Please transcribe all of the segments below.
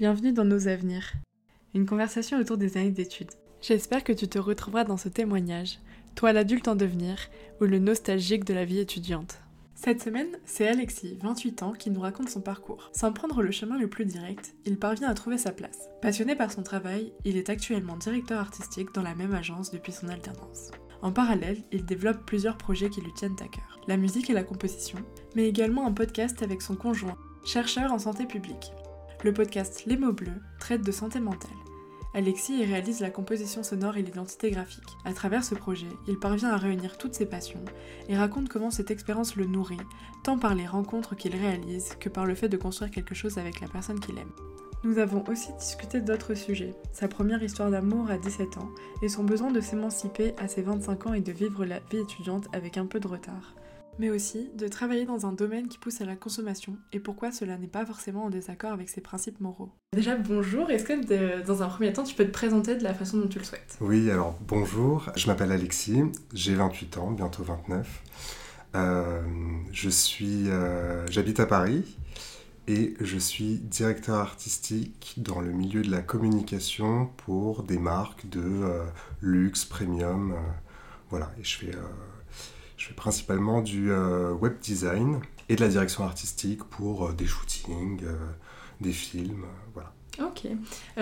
Bienvenue dans Nos Avenirs, une conversation autour des années d'études. J'espère que tu te retrouveras dans ce témoignage, toi l'adulte en devenir ou le nostalgique de la vie étudiante. Cette semaine, c'est Alexis, 28 ans, qui nous raconte son parcours. Sans prendre le chemin le plus direct, il parvient à trouver sa place. Passionné par son travail, il est actuellement directeur artistique dans la même agence depuis son alternance. En parallèle, il développe plusieurs projets qui lui tiennent à cœur. La musique et la composition, mais également un podcast avec son conjoint, chercheur en santé publique. Le podcast Les mots bleus traite de santé mentale. Alexis y réalise la composition sonore et l'identité graphique. À travers ce projet, il parvient à réunir toutes ses passions et raconte comment cette expérience le nourrit, tant par les rencontres qu'il réalise que par le fait de construire quelque chose avec la personne qu'il aime. Nous avons aussi discuté d'autres sujets, sa première histoire d'amour à 17 ans et son besoin de s'émanciper à ses 25 ans et de vivre la vie étudiante avec un peu de retard mais aussi de travailler dans un domaine qui pousse à la consommation et pourquoi cela n'est pas forcément en désaccord avec ses principes moraux. Déjà, bonjour, est-ce que dans un premier temps tu peux te présenter de la façon dont tu le souhaites? Oui, alors bonjour, je m'appelle Alexis, j'ai 28 ans, bientôt 29. Euh, je suis, euh, j'habite à Paris et je suis directeur artistique dans le milieu de la communication pour des marques de euh, luxe, premium, voilà, et je fais je fais principalement du euh, web design et de la direction artistique pour euh, des shootings, euh, des films, voilà. Ok.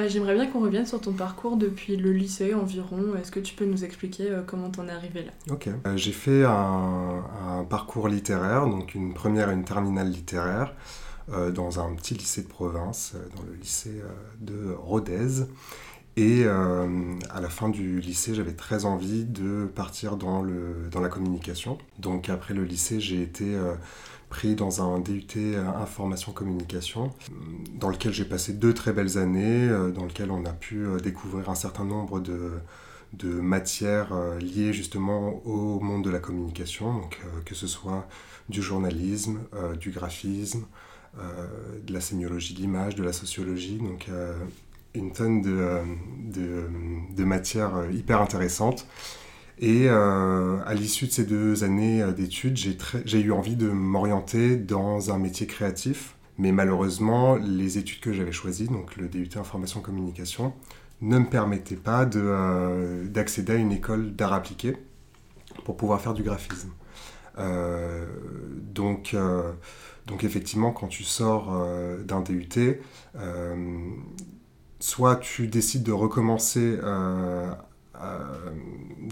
J'aimerais bien qu'on revienne sur ton parcours depuis le lycée environ. Est-ce que tu peux nous expliquer comment t'en es arrivé là? Ok. J'ai fait un, un, parcours littéraire, donc une première et une terminale littéraire, dans un petit lycée de province, dans le lycée de Rodez. Et euh, à la fin du lycée, j'avais très envie de partir dans, le, dans la communication. Donc après le lycée, j'ai été euh, pris dans un DUT euh, information communication, dans lequel j'ai passé deux très belles années, dans lequel on a pu découvrir un certain nombre de, de matières liées justement au monde de la communication, donc que ce soit du journalisme, du graphisme, de la sémiologie de l'image, de la sociologie, donc une tonne de, euh, de, de matières euh, hyper intéressantes. Et euh, à l'issue de ces deux années d'études, j'ai eu envie de m'orienter dans un métier créatif. Mais malheureusement, les études que j'avais choisies, donc le DUT Information Communication, ne me permettaient pas d'accéder à une école d'art appliqué pour pouvoir faire du graphisme. donc, donc effectivement, quand tu sors d'un DUT, soit tu décides de recommencer euh, euh,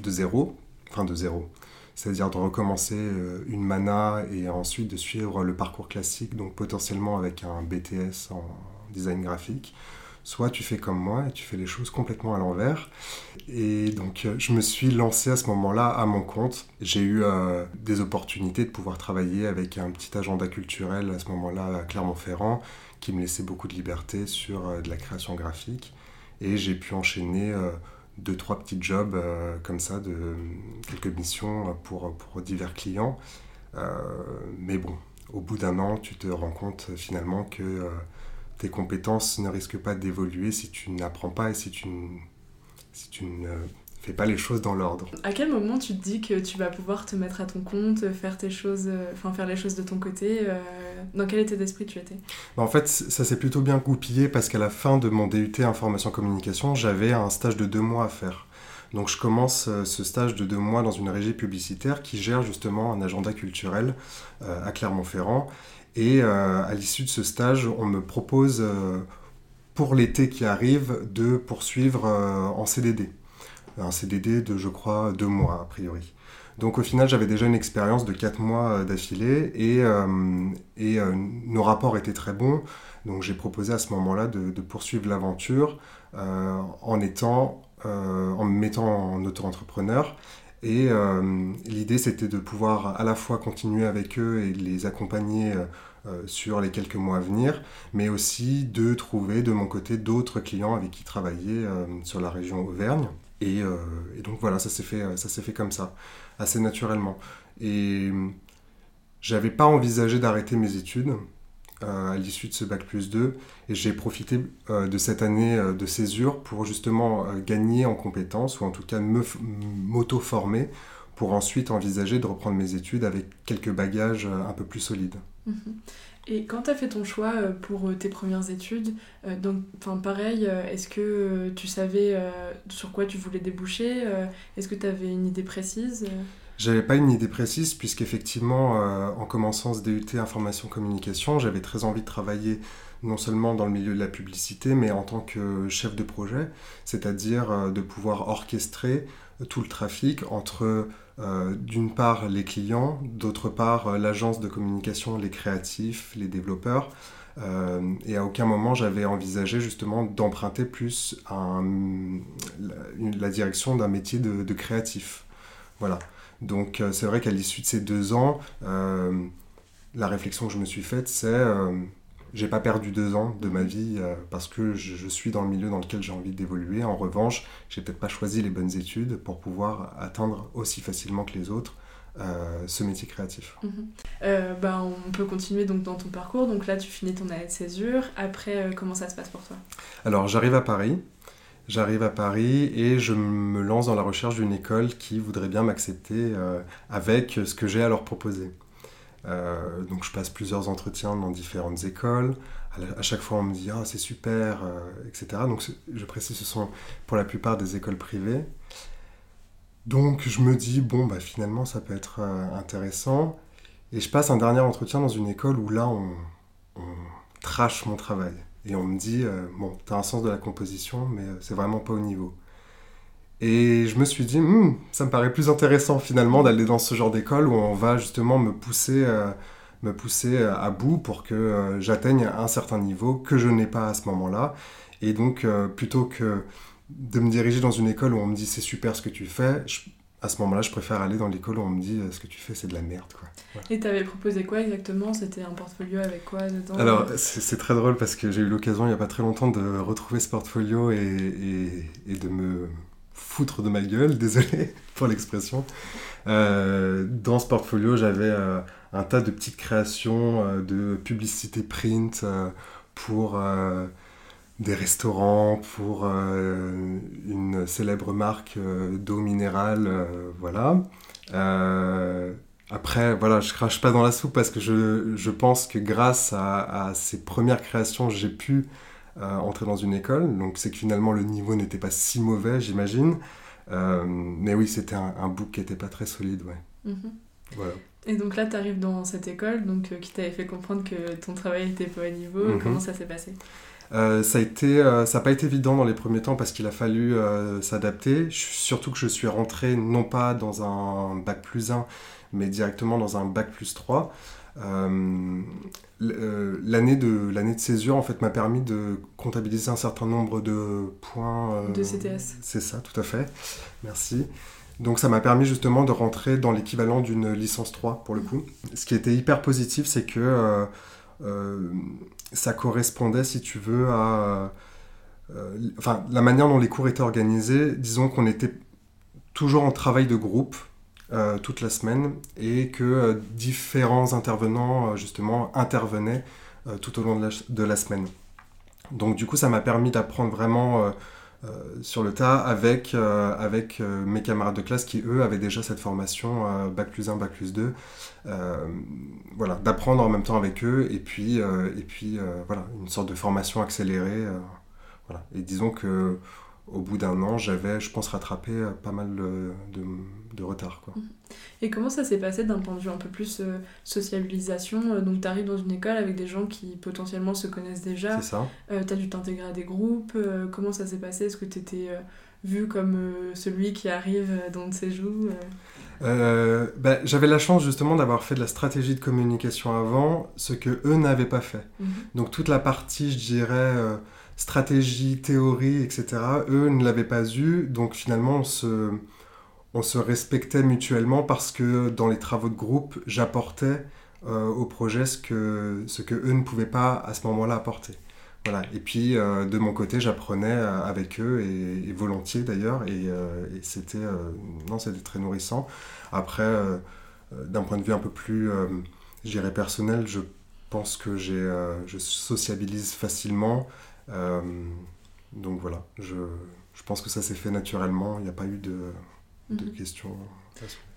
de zéro, enfin de zéro, c'est-à-dire de recommencer euh, une mana et ensuite de suivre le parcours classique, donc potentiellement avec un BTS en design graphique, soit tu fais comme moi et tu fais les choses complètement à l'envers. Et donc je me suis lancé à ce moment-là à mon compte. J'ai eu des opportunités de pouvoir travailler avec un petit agenda culturel à ce moment-là à Clermont-Ferrand qui me laissait beaucoup de liberté sur euh, de la création graphique. Et j'ai pu enchaîner euh, deux, trois petits jobs euh, comme ça, de quelques missions pour, pour divers clients. mais bon, au bout d'un an, tu te rends compte finalement que tes compétences ne risquent pas d'évoluer si tu n'apprends pas et si tu, si tu ne fais pas les choses dans l'ordre. À quel moment tu te dis que tu vas pouvoir te mettre à ton compte, faire tes choses, euh, enfin faire les choses de ton côté euh, Dans quel état d'esprit tu étais? Bah, En fait, ça s'est plutôt bien goupillé parce qu'à la fin de mon DUT information communication, j'avais un stage de deux mois à faire. Donc je commence euh, ce stage de deux mois dans une régie publicitaire qui gère justement un agenda culturel à Clermont-Ferrand. Et à l'issue de ce stage, on me propose pour l'été qui arrive de poursuivre en CDD un CDD de, je crois, deux mois, a priori. Donc au final, j'avais déjà une expérience de quatre mois euh, d'affilée et, euh, et euh, nos rapports étaient très bons. Donc j'ai proposé à ce moment-là de, poursuivre l'aventure en, étant, en me mettant en auto-entrepreneur. Et l'idée, c'était de pouvoir à la fois continuer avec eux et les accompagner sur les quelques mois à venir, mais aussi de trouver de mon côté d'autres clients avec qui travailler sur la région Auvergne. Euh, et, donc voilà, ça s'est fait, s'est fait comme ça, assez naturellement. Et j'avais pas envisagé d'arrêter mes études euh, à l'issue de ce bac plus 2, et j'ai profité euh, de cette année de césure pour justement gagner en compétences, ou en tout cas m'auto-former, pour ensuite envisager de reprendre mes études avec quelques bagages un peu plus solides. Et quand tu as fait ton choix euh, pour euh, tes premières études, euh, pareil, est-ce que tu savais sur quoi tu voulais déboucher Est-ce que tu avais une idée précise J'avais pas une idée précise puisqu'effectivement en commençant ce DUT information communication, j'avais très envie de travailler non seulement dans le milieu de la publicité, mais en tant que chef de projet, c'est-à-dire de pouvoir orchestrer tout le trafic entre euh, d'une part les clients, d'autre part euh, l'agence de communication, les créatifs, les développeurs. Euh, et à aucun moment j'avais envisagé justement d'emprunter plus la, direction d'un métier de, créatif. Voilà. Donc c'est vrai qu'à l'issue de ces deux ans, la réflexion que je me suis faite, c'est j'ai pas perdu deux ans de ma vie euh, parce que je, suis dans le milieu dans lequel j'ai envie d'évoluer. En revanche, j'ai peut-être pas choisi les bonnes études pour pouvoir atteindre aussi facilement que les autres euh, ce métier créatif. Mhm. Euh, bah, on peut continuer donc dans ton parcours. Donc là, tu finis ton année de césure. Après, comment ça se passe pour toi? Alors, j'arrive à Paris. J'arrive à Paris et je me lance dans la recherche d'une école qui voudrait bien m'accepter avec ce que j'ai à leur proposer. Euh, donc je passe plusieurs entretiens dans différentes écoles. À chaque fois, on me dit ah c'est super, euh, etc. Donc je précise, ce sont pour la plupart des écoles privées. Donc je me dis bon bah finalement ça peut être euh, intéressant. Et je passe un dernier entretien dans une école où là on, on trache mon travail et on me dit bon t'as un sens de la composition mais c'est vraiment pas au niveau. Et je me suis dit, hmm, ça me paraît plus intéressant finalement d'aller dans ce genre d'école où on va justement me pousser, euh, me pousser à bout pour que euh, j'atteigne un certain niveau que je n'ai pas à ce moment-là. Et donc, euh, plutôt que de me diriger dans une école où on me dit c'est super ce que tu fais, à ce moment-là, je préfère aller dans l'école où on me dit ce que tu fais, c'est de la merde. Quoi. Et tu avais proposé quoi exactement? C'était un portfolio avec quoi dedans? Alors, c'est très drôle parce que j'ai eu l'occasion il n'y a pas très longtemps de retrouver ce portfolio et, et, et de me foutre de ma gueule, désolé pour l'expression. Euh, dans ce portfolio, j'avais euh, un tas de petites créations euh, de publicité print pour des restaurants, pour une célèbre marque d'eau minérale, voilà. après, voilà, je crache pas dans la soupe parce que je, pense que grâce à ces premières créations, j'ai pu entrer dans une école. Donc c'est que finalement le niveau n'était pas si mauvais, j'imagine. Euh, mais oui, c'était un, un, book qui n'était pas très solide, ouais. Mhm. Voilà. Et donc là, tu arrives dans cette école donc, euh, qui t'avait fait comprendre que ton travail n'était pas au niveau. Mhm. Comment ça s'est passé? Euh, ça n'a pas été évident dans les premiers temps parce qu'il a fallu s'adapter. Surtout que je suis rentré non pas dans un bac plus 1, mais directement dans un bac plus 3. Euh, euh, l'année de l'année de césure en fait m'a permis de comptabiliser un certain nombre de points euh, de CTS c'est ça tout à fait. Merci. Donc ça m'a permis justement de rentrer dans l'équivalent d'une licence 3 pour le coup. Ce qui était hyper positif c'est que ça correspondait si tu veux à enfin la manière dont les cours étaient organisés. Disons qu'on était toujours en travail de groupe euh, toute la semaine et que euh, différents intervenants euh, justement intervenaient tout au long de la, semaine. Donc du coup ça m'a permis d'apprendre vraiment sur le tas avec, avec mes camarades de classe qui eux avaient déjà cette formation Bac plus 1, Bac plus 2. voilà, d'apprendre en même temps avec eux et puis, et puis voilà, une sorte de formation accélérée. Et disons que au bout d'un an, j'avais, je pense, rattrapé pas mal de, de retard. Quoi. Mhm. Et comment ça s'est passé d'un point de vue un peu plus euh, sociabilisation euh, Donc tu arrives dans une école avec des gens qui potentiellement se connaissent déjà. C'est ça. Euh, tu as dû t'intégrer à des groupes. comment ça s'est passé? Est-ce que tu étais vu comme celui qui arrive dans ses joues bah, J'avais la chance justement d'avoir fait de la stratégie de communication avant, ce que eux n'avaient pas fait. Mhm. Donc toute la partie, je dirais stratégie, théorie, etc. Eux ne l'avaient pas eu, donc finalement on se, on se respectait mutuellement parce que dans les travaux de groupe, j'apportais euh, au projet ce que, ce que eux ne pouvaient pas à ce moment-là apporter. Voilà. Et puis euh, de mon côté, j'apprenais euh, avec eux et, volontiers d'ailleurs, et, c'était très nourrissant. Après, d'un point de vue un peu plus, je dirais personnel, je pense que je sociabilise facilement. donc voilà, je, je pense que ça s'est fait naturellement. Il n'y a pas eu de de Mhm. questions.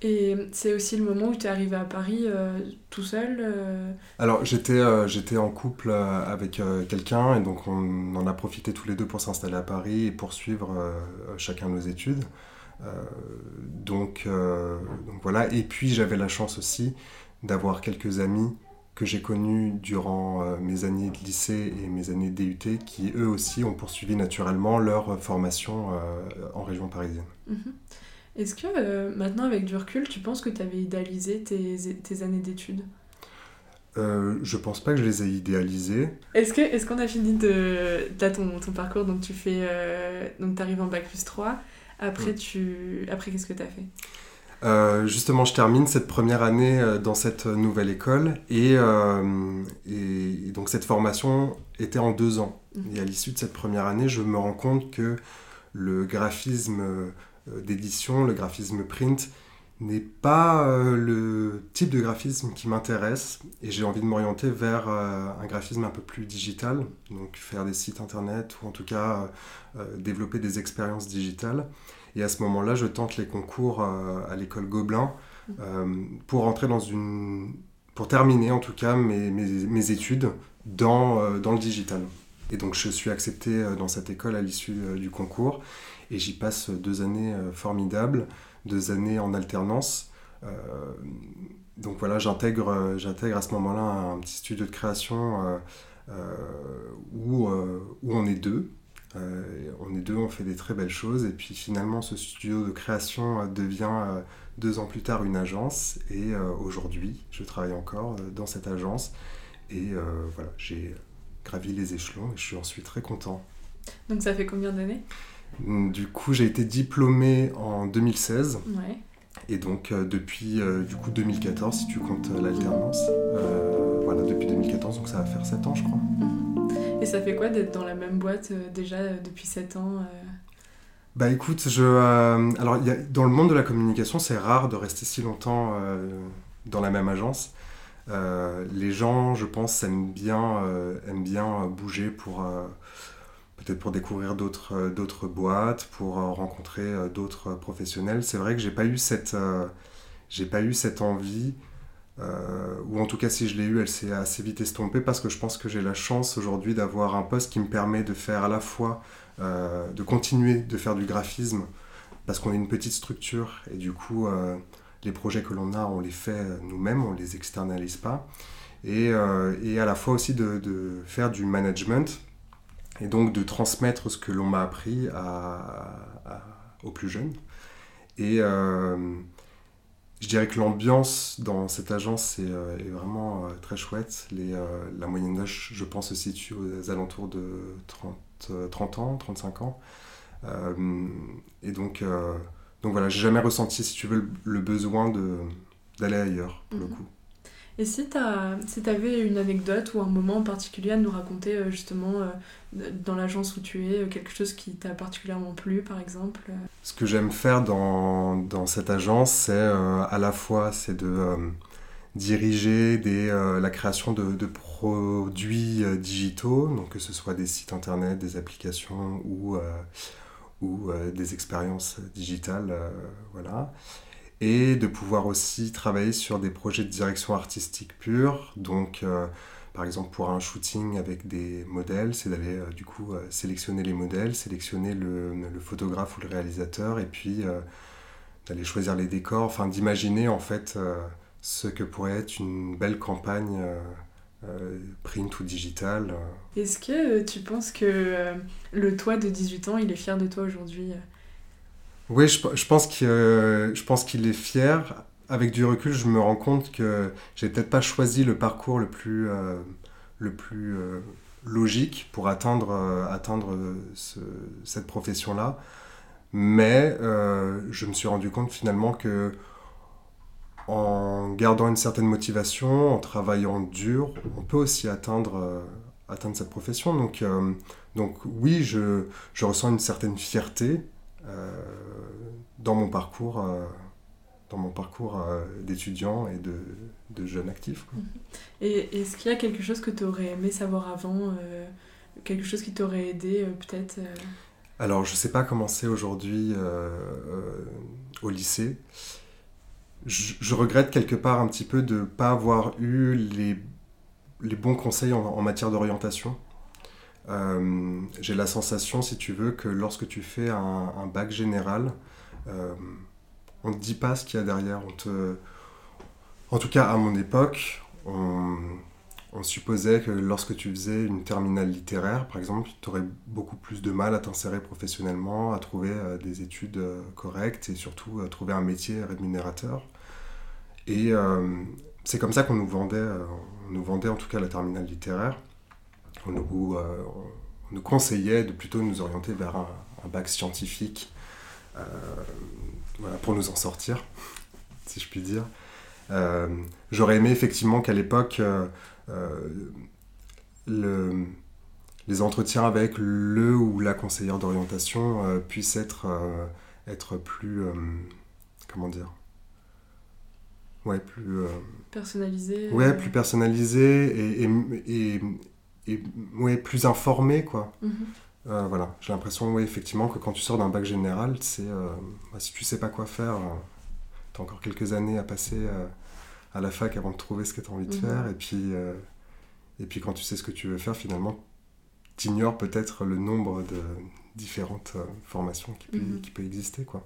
Et c'est aussi le moment où tu es arrivé à Paris euh, tout seul euh, Alors j'étais euh, j'étais en couple avec quelqu'un et donc on en a profité tous les deux pour s'installer à Paris et poursuivre chacun nos études. Donc, donc voilà, et puis j'avais la chance aussi d'avoir quelques amis que j'ai connus durant mes années de lycée et mes années de DUT qui eux aussi ont poursuivi naturellement leur formation en région parisienne. Mhm. Est-ce que euh, maintenant, avec du recul, tu penses que tu avais idéalisé tes, tes années d'études? Euh, je pense pas que je les ai idéalisés. Est-ce que est-ce qu'on a fini de t'as ton, ton parcours donc tu fais euh, donc t'arrives en bac plus 3 après Mm. tu après qu'est-ce que t'as fait? Euh, justement, je termine cette première année euh, dans cette nouvelle école et, euh, et- et donc cette formation était en deux ans. Mhm. Et à l'issue de cette première année, je me rends compte que le graphisme d'édition, le graphisme print, n'est pas euh, le type de graphisme qui m'intéresse et j'ai envie de m'orienter vers euh, un graphisme un peu plus digital, donc faire des sites internet ou en tout cas euh, euh, développer des expériences digitales. Et à ce moment-là, je tente les concours euh, à l'école Gobelin euh, pour entrer dans une. pour terminer en tout cas mes, mes, mes études dans, euh, dans le digital. Et donc je suis accepté euh, dans cette école à l'issue euh, du concours et j'y passe deux années euh, formidables, deux années en alternance. Euh, donc voilà, j'intègre euh, j'intègre à ce moment-là un petit studio de création où, où on est deux. On est deux, on fait des très belles choses. Et puis finalement, ce studio de création devient deux ans plus tard une agence. Et aujourd'hui, je travaille encore dans cette agence. Et voilà, j'ai gravi les échelons et je suis ensuite très content. donc ça fait combien d'années? Du coup, j'ai été diplômé en 2016. ouais Et donc, euh, depuis euh, du coup 2014, si tu comptes euh, l'alternance, voilà, depuis 2014, donc ça va faire 7 ans, je crois. et ça fait quoi d'être dans la même boîte déjà depuis 7 ans Bah écoute, je, alors il y a- dans le monde de la communication, c'est rare de rester si longtemps dans la même agence. Les gens, je pense, aiment bien, aiment bien bouger pour peut-être pour découvrir d'autres euh, boîtes, pour euh, rencontrer euh, d'autres professionnels. C'est vrai que j'ai pas eu cette j'ai pas eu cette envie, ou en tout cas si je l'ai eu, elle s'est assez vite estompée parce que je pense que j'ai la chance aujourd'hui d'avoir un poste qui me permet de faire à la fois de continuer de faire du graphisme parce qu'on est une petite structure et du coup les projets que l'on a on les fait nous-mêmes, on les externalise pas et, à la fois aussi de faire du management et donc de transmettre ce que l'on m'a appris à- à- aux plus jeunes et euh, je dirais que l'ambiance dans cette agence est, euh, est vraiment euh, très chouette. Les, la moyenne d'âge, je pense, se situe aux alentours de 30, euh, 30 ans, 35 ans. Euh, et donc, euh, donc voilà, j'ai jamais ressenti, si tu veux, le, le besoin d'aller ailleurs, pour le Mhm. coup. Et si t'as si t'avais une anecdote ou un moment en particulier à nous raconter euh, justement euh, dans l'agence où tu es, euh, quelque chose qui t'a particulièrement plu par exemple. Ce que j'aime faire dans, dans cette agence, c'est à la fois c'est de diriger la création de, de produits digitaux, donc que ce soit des sites internet, des applications ou, ou des expériences digitales, voilà. Et de pouvoir aussi travailler sur des projets de direction artistique pure, donc euh, par exemple pour un shooting avec des modèles, c'est d'aller euh, du coup euh, sélectionner les modèles, sélectionner le, le photographe ou le réalisateur, et puis d'aller choisir les décors, enfin d'imaginer en fait ce que pourrait être une belle campagne print ou digitale. Est-ce que tu penses que le toi de 18 ans, il est fier de toi aujourd'hui Oui, je, euh, je pense qu'il est fier. Avec du recul, je me rends compte que j'ai peut-être pas choisi le parcours le plus, euh, le plus euh, logique pour atteindre, atteindre ce- cette profession-là. Mais je me suis rendu compte finalement que en gardant une certaine motivation, en travaillant dur, on peut aussi atteindre, atteindre cette profession. Donc, donc oui, je, je ressens une certaine fierté dans mon parcours, euh, dans mon parcours euh, d'étudiant et de, de jeune actif. quoi. Et est-ce qu'il y a quelque chose que tu aurais aimé savoir avant euh, Quelque chose qui t'aurait aidé euh, peut-être euh? Alors, je ne sais pas comment c'est aujourd'hui au lycée. Je, regrette quelque part un petit peu de ne pas avoir eu les, les bons conseils en, matière d'orientation. J'ai la sensation, si tu veux, que lorsque tu fais un, bac général, on ne te dit pas ce qu'il y a derrière. En tout cas, à mon époque, on, supposait que lorsque tu faisais une terminale littéraire, par exemple, tu aurais beaucoup plus de mal à t'insérer professionnellement, à trouver euh, des études euh, correctes et surtout à trouver un métier rémunérateur. Et euh, c'est comme ça qu'on nous vendait, on nous vendait en tout cas la terminale littéraire. On nous, nous conseillait de plutôt nous orienter vers un, bac scientifique pour nous en sortir, si je puis dire. Euh, j'aurais aimé effectivement qu'à l'époque, euh, euh, les entretiens avec le ou la conseillère d'orientation puissent être, être plus. comment dire Ouais, plus. personnalisé. Ouais, plus personnalisé et, et, et, ouais, plus informé, quoi. Mhm. voilà, j'ai l'impression, ouais, effectivement, que quand tu sors d'un bac général, c'est bah, si tu sais pas quoi faire, tu as encore quelques années à passer à la fac avant de trouver ce que tu as envie de mhm. faire. Et puis, euh, et puis quand tu sais ce que tu veux faire, finalement, tu ignores peut-être le nombre de différentes euh, formations qui peut, mhm. qui peut exister. Quoi.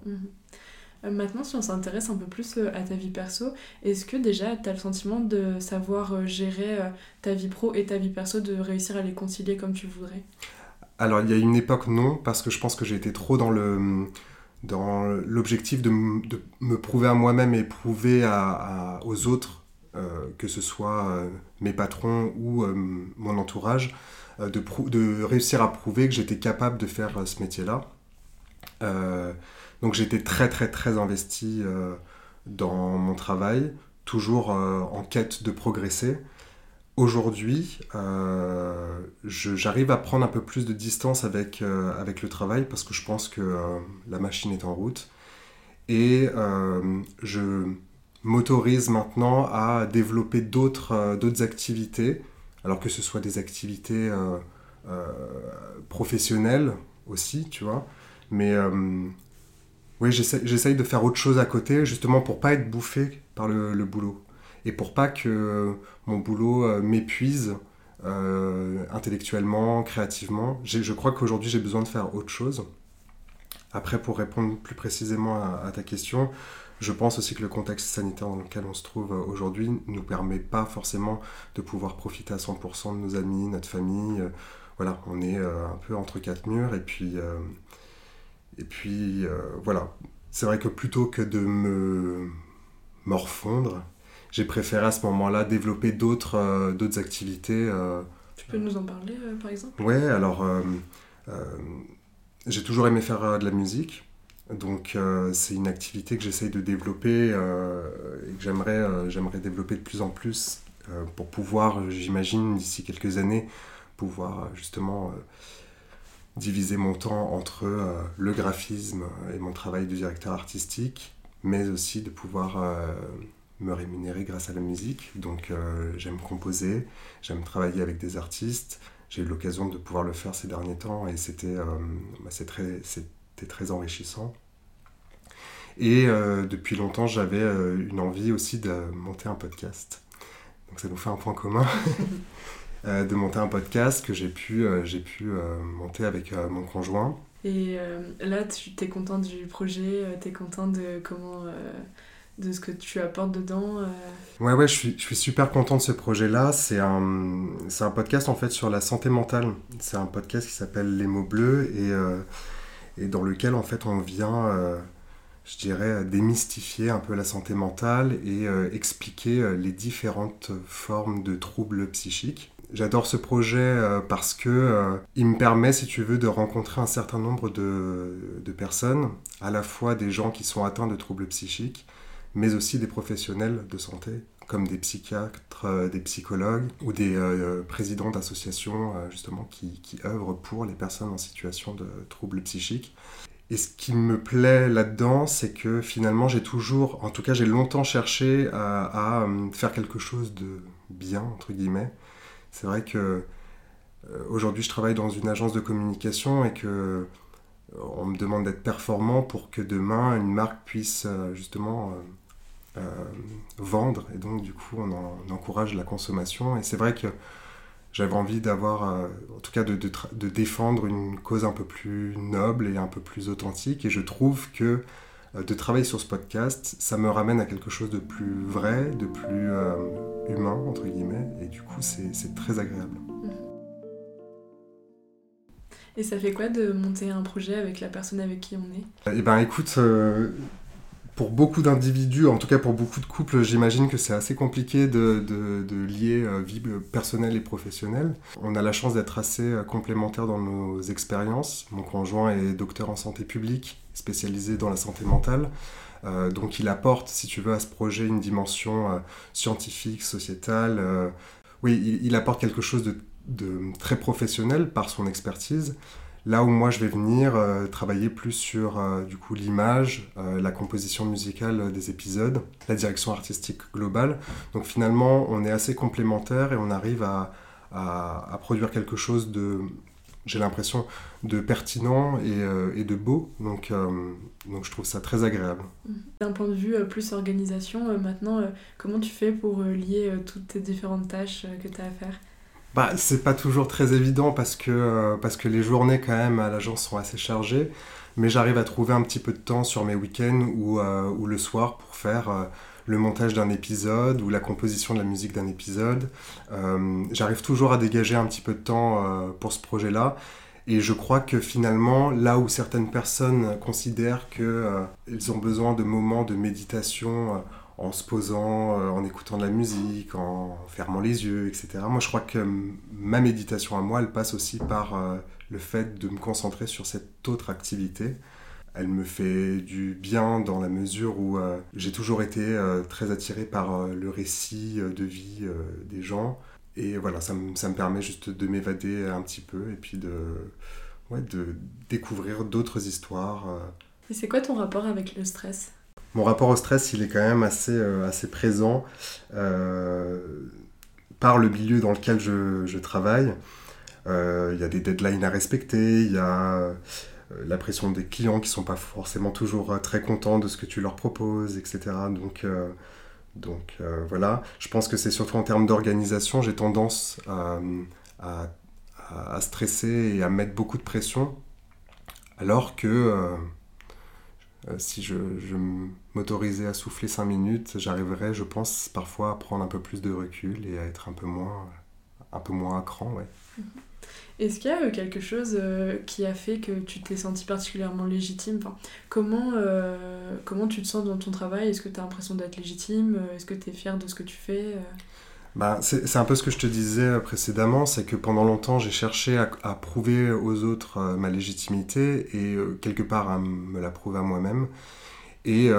Euh, maintenant, si on s'intéresse un peu plus à ta vie perso, est-ce que déjà tu as le sentiment de savoir gérer ta vie pro et ta vie perso, de réussir à les concilier comme tu voudrais? Alors, il y a une époque, non, parce que je pense que j'ai été trop dans le dans l'objectif de, me prouver à moi-même et prouver aux autres, euh, que ce soit euh, mes patrons ou euh, mon entourage, de, de, réussir à prouver que j'étais capable de faire ce métier-là. Donc j'étais très très très investi dans mon travail, toujours en quête de progresser. Aujourd'hui, euh, j'arrive à prendre un peu plus de distance avec, euh, avec le travail parce que je pense que euh, la machine est en route. Et je m'autorise maintenant à développer d'autres activités, alors que ce soit des activités professionnelles aussi, tu vois. Mais oui, j'essaye de faire autre chose à côté, justement pour pas être bouffé par le boulot et pour pas que mon boulot euh, m'épuise euh, intellectuellement, créativement. Je crois qu'aujourd'hui j'ai besoin de faire autre chose. Après, pour répondre plus précisément à, ta question, je pense aussi que le contexte sanitaire dans lequel on se trouve aujourd'hui ne nous permet pas forcément de pouvoir profiter à 100% de nos amis, notre famille. Voilà, on est euh, un peu entre quatre murs et puis, et puis voilà. C'est vrai que plutôt que de me morfondre, j'ai préféré à ce moment-là développer d'autres euh, d'autres activités. Euh. tu peux nous en parler, euh, par exemple? Ouais, alors j'ai toujours aimé faire de la musique. Donc c'est une activité que j'essaye de développer et que j'aimerais j'aimerais développer de plus en plus pour pouvoir, j'imagine, d'ici quelques années, pouvoir justement diviser mon temps entre le graphisme et mon travail de directeur artistique, mais aussi de pouvoir me rémunérer grâce à la musique. Donc euh, j'aime composer, j'aime travailler avec des artistes. J'ai eu l'occasion de pouvoir le faire ces derniers temps et c'était euh, bah, très, très enrichissant. Et euh, depuis longtemps, j'avais une envie aussi de monter un podcast. Donc ça nous fait un point commun. de monter un podcast que j'ai pu, j'ai pu monter avec mon conjoint. Et là, tu es content du projet, tu es content de comment de ce que tu apportes dedans. Euh? Ouais, ouais, je suis, je suis super content de ce projet-là. C'est un, c'est un podcast en fait sur la santé mentale. C'est un podcast qui s'appelle Les mots bleus et, euh, et dans lequel en fait on vient, euh, je dirais, démystifier un peu la santé mentale et expliquer les différentes formes de troubles psychiques. J'adore ce projet parce que il me permet, si tu veux, de rencontrer un certain nombre de, personnes, à la fois des gens qui sont atteints de troubles psychiques, mais aussi des professionnels de santé, comme des psychiatres, euh, des psychologues ou des euh, présidents d'associations euh, justement qui, qui, œuvrent pour les personnes en situation de troubles psychiques. Et ce qui me plaît là-dedans, c'est que finalement j'ai toujours, en tout cas j'ai longtemps cherché à, faire quelque chose de bien, entre guillemets. C'est vrai que aujourd'hui je travaille dans une agence de communication et que on me demande d'être performant pour que demain une marque puisse justement vendre. Et donc du coup on, encourage la consommation. Et c'est vrai que j'avais envie d'avoir, en tout cas de, de, défendre une cause un peu plus noble et un peu plus authentique. Et je trouve que euh, de travailler sur ce podcast, ça me ramène à quelque chose de plus vrai, de plus euh, humain, entre guillemets, et du coup, c'est très agréable. Et ça fait quoi de monter un projet avec la personne avec qui on est? Eh ben écoute, euh, pour beaucoup d'individus, en tout cas pour beaucoup de couples, j'imagine que c'est assez compliqué de, lier euh, vie personnelle et professionnelle. On a la chance d'être assez euh, complémentaires dans nos expériences. Mon conjoint est docteur en santé publique, spécialisé dans la santé mentale. Euh, donc il apporte, si tu veux, à ce projet une dimension scientifique, sociétale. oui, il, apporte quelque chose de très professionnel par son expertise. Là où moi je vais venir euh, travailler plus sur euh, du coup l'image, euh, la composition musicale des épisodes, la direction artistique globale. Donc finalement on est assez complémentaires et on arrive à, produire quelque chose de, j'ai l'impression, de pertinent et, et de beau. Donc, donc je trouve ça très agréable. Mmh. D'un point de vue plus organisation, maintenant comment tu fais pour lier toutes tes différentes tâches que tu as à faire? Bah, c'est pas toujours très évident parce que, euh, parce que les journées quand même à l'agence sont assez chargées, mais j'arrive à trouver un petit peu de temps sur mes week-ends ou, euh, ou le soir pour faire euh, le montage d'un épisode ou la composition de la musique d'un épisode. j'arrive toujours à dégager un petit peu de temps pour ce projet-là. Et je crois que finalement, là où certaines personnes considèrent qu'elles ont besoin de moments de méditation en se posant, euh, en écoutant de la musique, en fermant les yeux, etc. Moi, je crois que ma méditation à moi, elle passe aussi par euh, le fait de me concentrer sur cette autre activité. Elle me fait du bien dans la mesure où euh, j'ai toujours été très attiré par le récit de vie des gens. Et voilà, ça me, ça me permet juste de m'évader un petit peu et puis de, ouais, de découvrir d'autres histoires. Et c'est quoi ton rapport avec le stress? Mon rapport au stress, il est quand même assez, euh, assez présent euh, par le milieu dans lequel je, travaille. Euh, il y a des deadlines à respecter, il y a la pression des clients qui sont pas forcément toujours très contents de ce que tu leur proposes, etc. Donc, donc voilà, je pense que c'est surtout en termes d'organisation, j'ai tendance à, stresser et à mettre beaucoup de pression, alors que euh, si je, m'autorisais à souffler 5 minutes, j'arriverais, je pense, parfois à prendre un peu plus de recul et à être un peu moins, un à. Mhm. Est-ce qu'il y a euh, quelque chose euh, qui a fait que tu t'es senti particulièrement légitime? Comment, comment tu te sens dans ton travail? Est-ce que tu as l'impression d'être légitime? Est-ce que tu es fier de ce que tu fais? Bah, c'est un peu ce que je te disais euh, précédemment, c'est que pendant longtemps j'ai cherché à, prouver aux autres euh, ma légitimité et euh, quelque part à me la prouver à moi-même. Et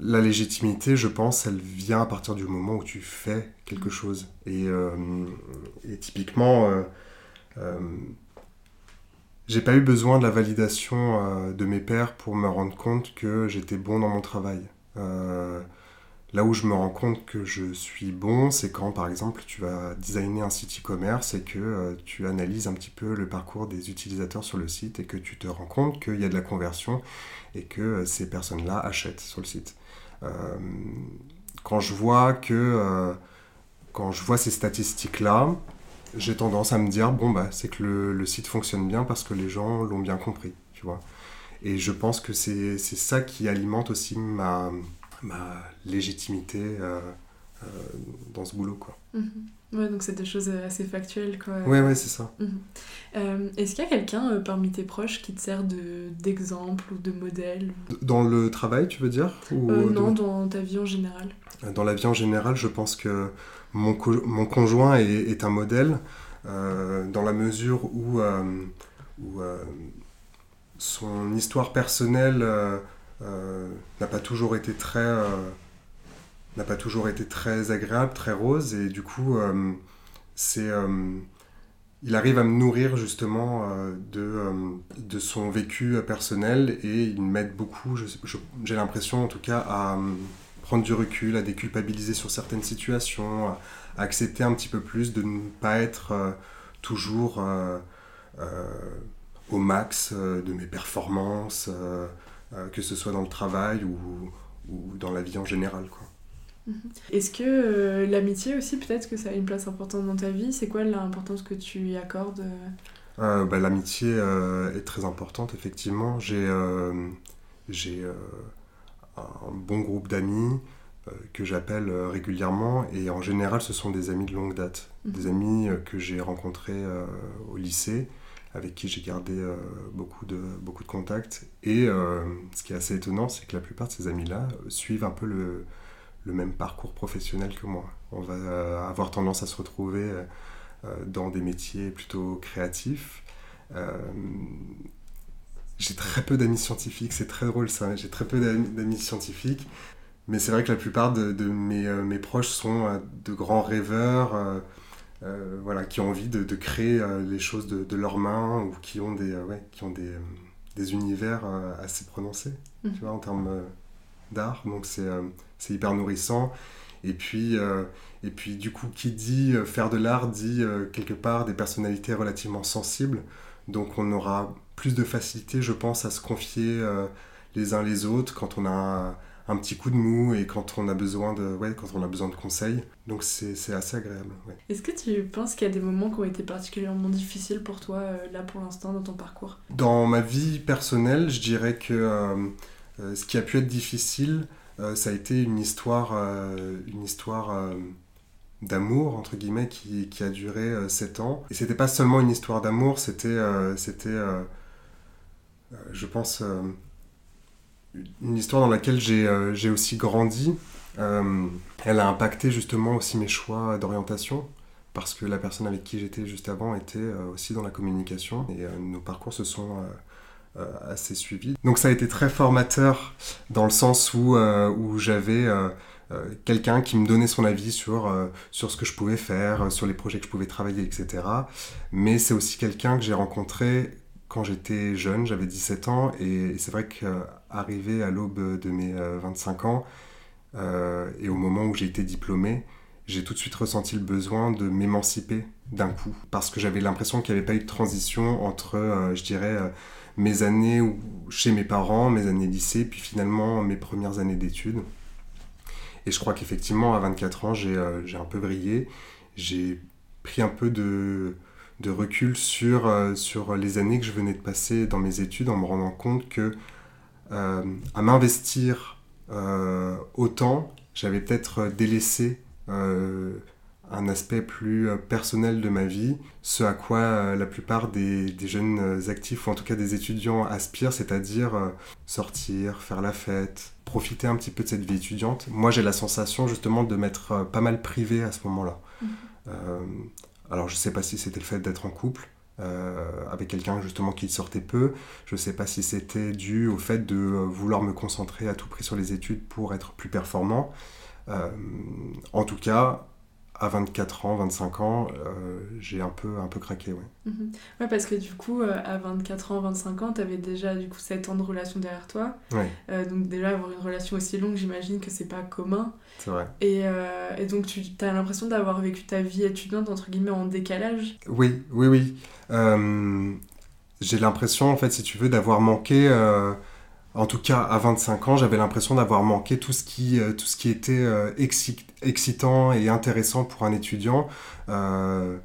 la légitimité, je pense, elle vient à partir du moment où tu fais quelque chose. Et, et typiquement, j'ai pas eu besoin de la validation de mes pairs pour me rendre compte que j'étais bon dans mon travail. Là où je me rends compte que je suis bon, c'est quand par exemple tu vas designer un site e-commerce et que euh, tu analyses un petit peu le parcours des utilisateurs sur le site et que tu te rends compte qu'il y a de la conversion et que euh, ces personnes-là achètent sur le site. Euh, quand je vois que quand je vois ces statistiques-là, j'ai tendance à me dire bon bah c'est que le, site fonctionne bien parce que les gens l'ont bien compris, tu vois. Et je pense que c'est ça qui alimente aussi ma ma légitimité euh, euh, dans ce boulot. Quoi. Mhm. Ouais, donc c'est des choses assez factuelles. Quoi. Ouais, ouais, c'est ça. Mhm. Euh, est-ce qu'il y a quelqu'un parmi tes proches qui te sert d'exemple ou de modèle Dans le travail, tu veux dire ou Non, dans ta vie en général. Dans la vie en général, je pense que mon, mon conjoint est, est, un modèle dans la mesure où, où son histoire personnelle euh, n'a pas toujours été très euh, n'a pas toujours été très agréable, très rose, et du coup, euh, c'est, il arrive à me nourrir justement de, de son vécu personnel, et il m'aide beaucoup, j'ai l'impression en tout cas, à prendre du recul, à déculpabiliser sur certaines situations, à, accepter un petit peu plus de ne pas être toujours au max de mes performances, que ce soit dans le travail ou, ou dans la vie en général. Mhm. Est-ce que l'amitié aussi, peut-être que ça a une place importante dans ta vie? C'est quoi l'importance que tu y accordes bah, L'amitié est très importante, effectivement. J'ai j'ai un bon groupe d'amis euh, que j'appelle euh, régulièrement et en général ce sont des amis de longue date, mhm. des amis euh, que j'ai rencontrés au lycée avec qui j'ai gardé beaucoup, de, beaucoup de contacts. Et ce qui est assez étonnant, c'est que la plupart de ces amis-là suivent un peu le, le, même parcours professionnel que moi. On va avoir tendance à se retrouver dans des métiers plutôt créatifs. j'ai très peu d'amis scientifiques, c'est très drôle ça, j'ai très peu d'amis scientifiques. Mais c'est vrai que la plupart de, mes, euh, mes, proches sont euh, de grands rêveurs, euh, voilà, qui ont envie de, de créer les choses de, de, leurs mains ou qui ont des, ouais, qui ont des, des univers assez prononcés, tu mmh. vois, en termes d'art. Donc c'est hyper nourrissant. Et puis, et puis, du coup, qui dit faire de l'art dit quelque part des personnalités relativement sensibles. Donc on aura plus de facilité, je pense, à se confier les uns les autres quand on a un petit coup de mou et quand on a besoin de, ouais, quand on a besoin de conseils. Donc c'est assez agréable. Est-ce que tu penses qu'il y a des moments qui ont été particulièrement difficiles pour toi, euh, là pour l'instant, dans ton parcours? Dans ma vie personnelle, je dirais que euh, euh, ce qui a pu être difficile, ça a été une histoire, une histoire d'amour, entre guillemets, qui, a duré 7 ans. Et c'était pas seulement une histoire d'amour, c'était, c'était je pense une histoire dans laquelle j'ai euh, aussi grandi. Euh, elle a impacté justement aussi mes choix d'orientation parce que la personne avec qui j'étais juste avant était euh, aussi dans la communication et nos parcours se sont assez suivis. Donc ça a été très formateur dans le sens où, où j'avais quelqu'un qui me donnait son avis sur, sur ce que je pouvais faire, sur les projets que je pouvais travailler, etc. Mais c'est aussi quelqu'un que j'ai rencontré quand j'étais jeune, j'avais 17 ans, et c'est vrai qu'arrivé à l'aube de mes 25 euh, ans, euh, et au moment où j'ai été diplômé, j'ai tout de suite ressenti le besoin de m'émanciper d'un coup, parce que j'avais l'impression qu'il n'y avait pas eu de transition entre, euh, je dirais, mes années chez mes parents, mes années lycée, puis finalement mes premières années d'études. Et je crois qu'effectivement, à 24 ans, j'ai un peu brillé, j'ai pris un peu de recul sur, euh, sur les années que je venais de passer dans mes études en me rendant compte que euh, à m'investir euh, autant, j'avais peut-être délaissé un aspect plus personnel de ma vie, ce à quoi la plupart des, des, jeunes actifs, ou en tout cas des étudiants, aspirent, c'est-à-dire sortir, faire la fête, profiter un petit peu de cette vie étudiante. Moi, j'ai la sensation justement de m'être pas mal privé à ce moment-là. Mmh. Alors je ne sais pas si c'était le fait d'être en couple euh, avec quelqu'un justement qui sortait peu. Je ne sais pas si c'était dû au fait de euh, vouloir me concentrer à tout prix sur les études pour être plus performant. Euh, en tout cas, à 24 ans, 25 ans, euh, j'ai un peu, un peu craqué. Ouais. Mhm. ouais, parce que du coup, euh, à 24 ans, 25 ans, tu avais déjà du coup 7 ans de relation derrière toi. Ouais. Euh, donc déjà, avoir une relation aussi longue, j'imagine que c'est pas commun. C'est vrai. Et, et, donc, tu as l'impression d'avoir vécu ta vie étudiante, entre guillemets, en décalage? Oui, oui, oui. j'ai l'impression, en fait, si tu veux, d'avoir manqué en tout cas, à 25 ans, j'avais l'impression d'avoir manqué tout ce qui, euh, tout ce qui était euh, excitant et intéressant pour un étudiant. Euh,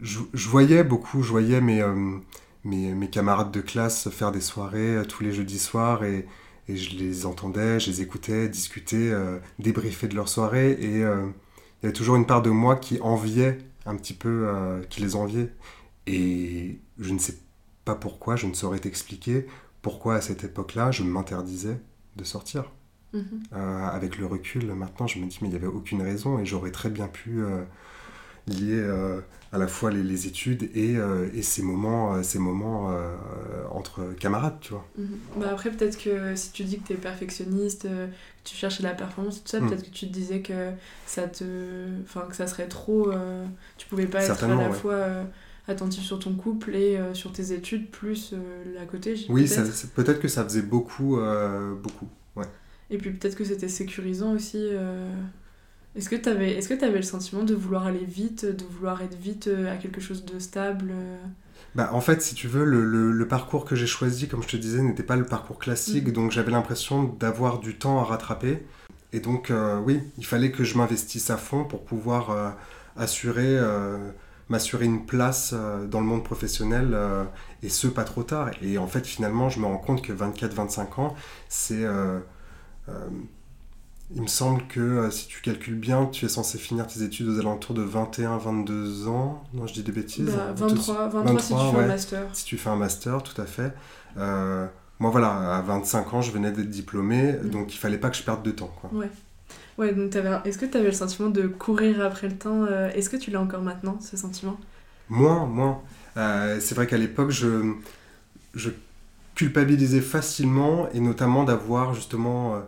je, voyais beaucoup, je voyais mes, mes, camarades de classe faire des soirées tous les jeudis soirs et, et, je les entendais, je les écoutais discuter, débriefer de leur soirée et il y avait toujours une part de moi qui enviait un petit peu, qui les enviait. Et je ne sais pas pourquoi, je ne saurais t'expliquer pourquoi à cette époque-là, je m'interdisais de sortir. Mhm. Euh, avec le recul, maintenant, je me dis, mais il n'y avait aucune raison et j'aurais très bien pu euh, lier euh, à la fois les, études et, et, ces moments, ces moments entre camarades, tu vois. Mhm. bah après, peut-être que si tu dis que tu es perfectionniste, que tu cherches la performance, tout ça, mm. peut-être que tu te disais que ça te... Enfin, que ça serait trop... tu pouvais pas être à la fois attentif sur ton couple et euh, sur tes études, plus euh, la côté. Oui, peut-être que ça faisait beaucoup, euh, beaucoup, ouais. Et puis peut-être que c'était sécurisant aussi. Est-ce que tu avais, que avais le sentiment de vouloir aller vite, de vouloir être vite à quelque chose de stable bah, En fait, si tu veux, le, parcours que j'ai choisi, comme je te disais, n'était pas le parcours classique, mhm. donc j'avais l'impression d'avoir du temps à rattraper. Et donc, euh, oui, il fallait que je m'investisse à fond pour pouvoir euh, assurer, m'assurer une place dans le monde professionnel, et ce, pas trop tard. Et en fait, finalement, je me rends compte que 24-25 ans, c'est il me semble que euh, si tu calcules bien, tu es censé finir tes études aux alentours de 21-22 ans. Non, je dis des bêtises. 23, bah, 23, si tu fais un master. Si tu fais un master, tout à fait. Euh, moi, voilà, à 25 ans, je venais d'être diplômé, mm. donc il fallait pas que je perde de temps. Quoi. Ouais. Ouais, donc est-ce que tu avais le sentiment de courir après le temps euh, Est-ce que tu l'as encore maintenant, ce sentiment? Moins, moins. c'est vrai qu'à l'époque, je, je culpabilisais facilement, et notamment d'avoir justement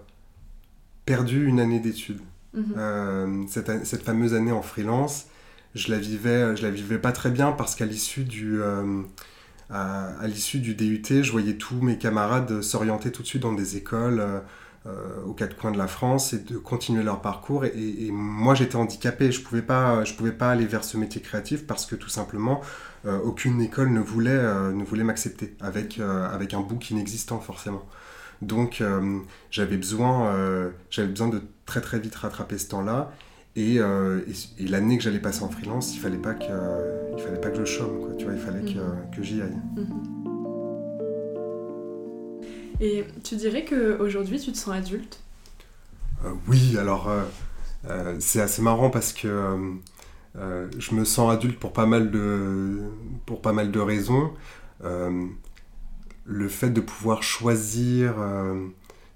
perdu une année d'études. Mhm. Euh, cette, cette, fameuse année en freelance, je la vivais, je la vivais pas très bien parce qu'à l'issue du, euh, à, l'issue du DUT, je voyais tous mes camarades s'orienter tout de suite dans des écoles euh, aux quatre coins de la France et de continuer leur parcours. Et, moi, j'étais handicapé, je pouvais pas, je pouvais pas aller vers ce métier créatif parce que tout simplement, aucune école ne voulait, ne voulait m'accepter avec, avec un book inexistant forcément. Donc euh, j'avais besoin, euh, j'avais besoin de très très vite rattraper ce temps-là. Et, euh, l'année que j'allais passer en freelance, il fallait pas que, il fallait pas que je chôme, quoi. Tu vois, il fallait que, mhm. que j'y aille. Mhm. Et tu dirais qu'aujourd'hui, tu te sens adulte? Oui, alors c'est assez marrant parce que je me sens adulte pour pas mal de, pour pas mal de raisons. Le fait de pouvoir choisir euh,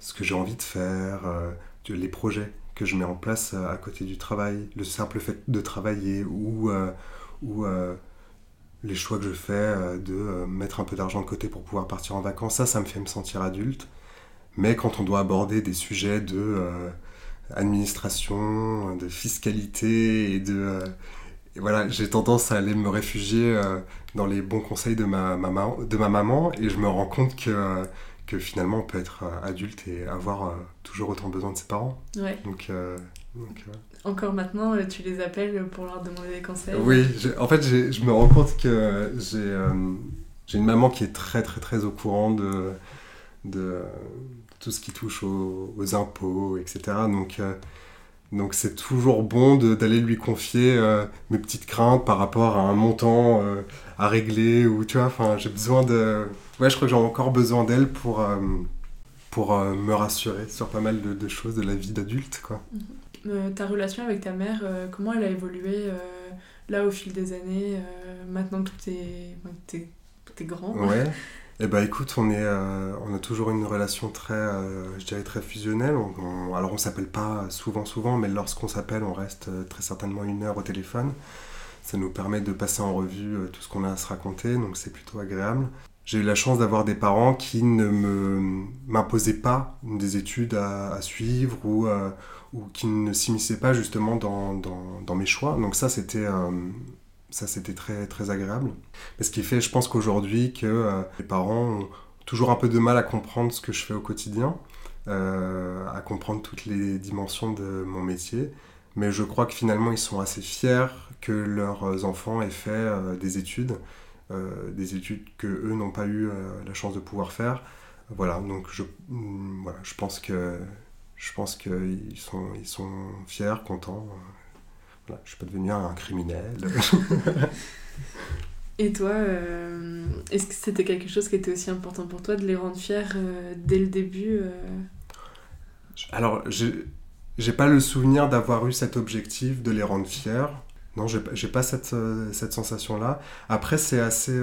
ce que j'ai envie de faire, euh, les projets que je mets en place euh, à côté du travail, le simple fait de travailler ou, ou les choix que je fais de mettre un peu d'argent de côté pour pouvoir partir en vacances, ça, ça me fait me sentir adulte. Mais quand on doit aborder des sujets de administration, de fiscalité et de voilà, j'ai tendance à aller me réfugier euh, dans les bons conseils de ma, maman, de ma maman et je me rends compte que, que finalement on peut être euh, adulte et avoir euh, toujours autant besoin de ses parents. Ouais. Donc, Encore maintenant, tu les appelles pour leur demander des conseils Oui, en fait, je me rends compte que j'ai une maman qui est très très très au courant de, de tout ce qui touche aux, aux impôts, etc. Donc donc c'est toujours bon d'aller lui confier euh, mes petites craintes par rapport à un montant euh, à régler ou tu vois, enfin j'ai besoin de... Ouais, je crois que j'ai encore besoin d'elle pour, euh, pour me rassurer sur pas mal de, choses de la vie d'adulte quoi. Mhm. ta relation avec ta mère, comment elle a évolué là au fil des années Maintenant est, tout est grand? Ouais. Eh ben écoute, on, est, euh, on a toujours une relation très, euh, je dirais très fusionnelle. alors on s'appelle pas souvent souvent, mais lorsqu'on s'appelle, on reste euh, très certainement une heure au téléphone. Ça nous permet de passer en revue tout ce qu'on a à se raconter, donc c'est plutôt agréable. J'ai eu la chance d'avoir des parents qui ne m'imposaient pas des études à, suivre ou, ou qui ne s'immisçaient pas justement dans, dans, dans, mes choix. Donc ça, c'était ça, c'était très, très agréable. Mais ce qui fait, je pense qu'aujourd'hui, que euh, les parents ont toujours un peu de mal à comprendre ce que je fais au quotidien, euh, à comprendre toutes les dimensions de mon métier. Mais je crois que finalement, ils sont assez fiers que leurs enfants aient fait euh, des études, des études que eux n'ont pas eu la chance de pouvoir faire. Voilà, donc je, mm, voilà, je pense que je pense qu'ils sont, ils sont fiers, contents. Je je suis pas devenu un criminel. Et toi, euh, est-ce que c'était quelque chose qui était aussi important pour toi de les rendre fiers euh, dès le début euh? Alors, j'ai pas le souvenir d'avoir eu cet objectif de les rendre fiers. Non, j'ai pas cette, cette sensation-là. Après, c'est assez,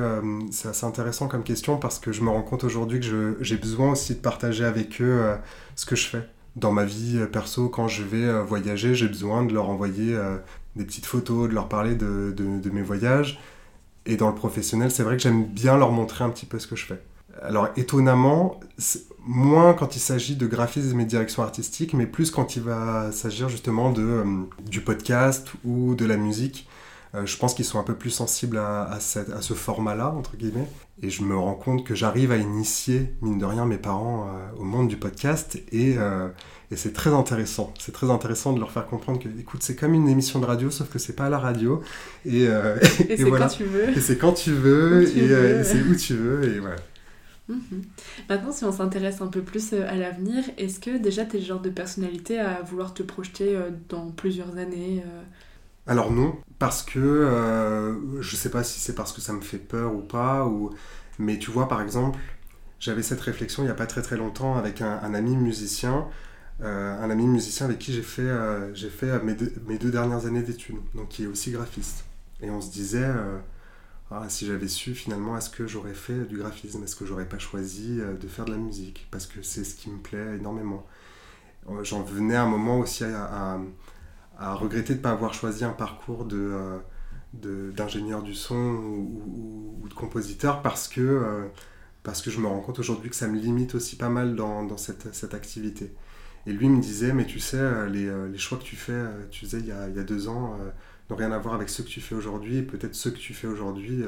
assez intéressant comme question parce que je me rends compte aujourd'hui que j'ai besoin aussi de partager avec eux ce que je fais dans ma vie euh, perso, quand je vais euh, voyager, j'ai besoin de leur envoyer euh, des petites photos, de leur parler de, de, mes voyages. Et dans le professionnel, c'est vrai que j'aime bien leur montrer un petit peu ce que je fais. Alors étonnamment, moins quand il s'agit de graphisme et de direction artistique, mais plus quand il va s'agir justement de, du podcast ou de la musique. Euh, je pense qu'ils sont un peu plus sensibles à, ce format-là, entre guillemets. Et je me rends compte que j'arrive à initier, mine de rien, mes parents euh, au monde du podcast. Et, euh, et c'est très intéressant. C'est très intéressant de leur faire comprendre que, écoute, c'est comme une émission de radio, sauf que c'est pas à la radio. Et, et, c'est quand tu veux. Et c'est quand tu veux. et, c'est où tu veux. Et voilà. Mhm. Maintenant, si on s'intéresse un peu plus à l'avenir, est-ce que déjà tu es le genre de personnalité à vouloir te projeter dans plusieurs années alors non, parce que euh, je sais pas si c'est parce que ça me fait peur ou pas, ou... mais tu vois par exemple, j'avais cette réflexion il n'y a pas très très longtemps avec un, ami musicien, euh, un ami musicien avec qui j'ai fait, euh, j'ai fait mes, deux, dernières années d'études, donc qui est aussi graphiste. Et on se disait, ah, si j'avais su finalement, est-ce que j'aurais fait du graphisme, est-ce que j'aurais pas choisi de faire de la musique, parce que c'est ce qui me plaît énormément. J'en venais à un moment aussi à regretter de ne pas avoir choisi un parcours de, euh, d'ingénieur du son ou, de compositeur parce que, euh, parce que je me rends compte aujourd'hui que ça me limite aussi pas mal dans, cette, activité. Et lui me disait, mais tu sais, euh, les, choix que tu fais, tu faisais y il y a deux ans, rien à voir avec ceux que tu fais aujourd'hui, et peut-être ceux que tu fais aujourd'hui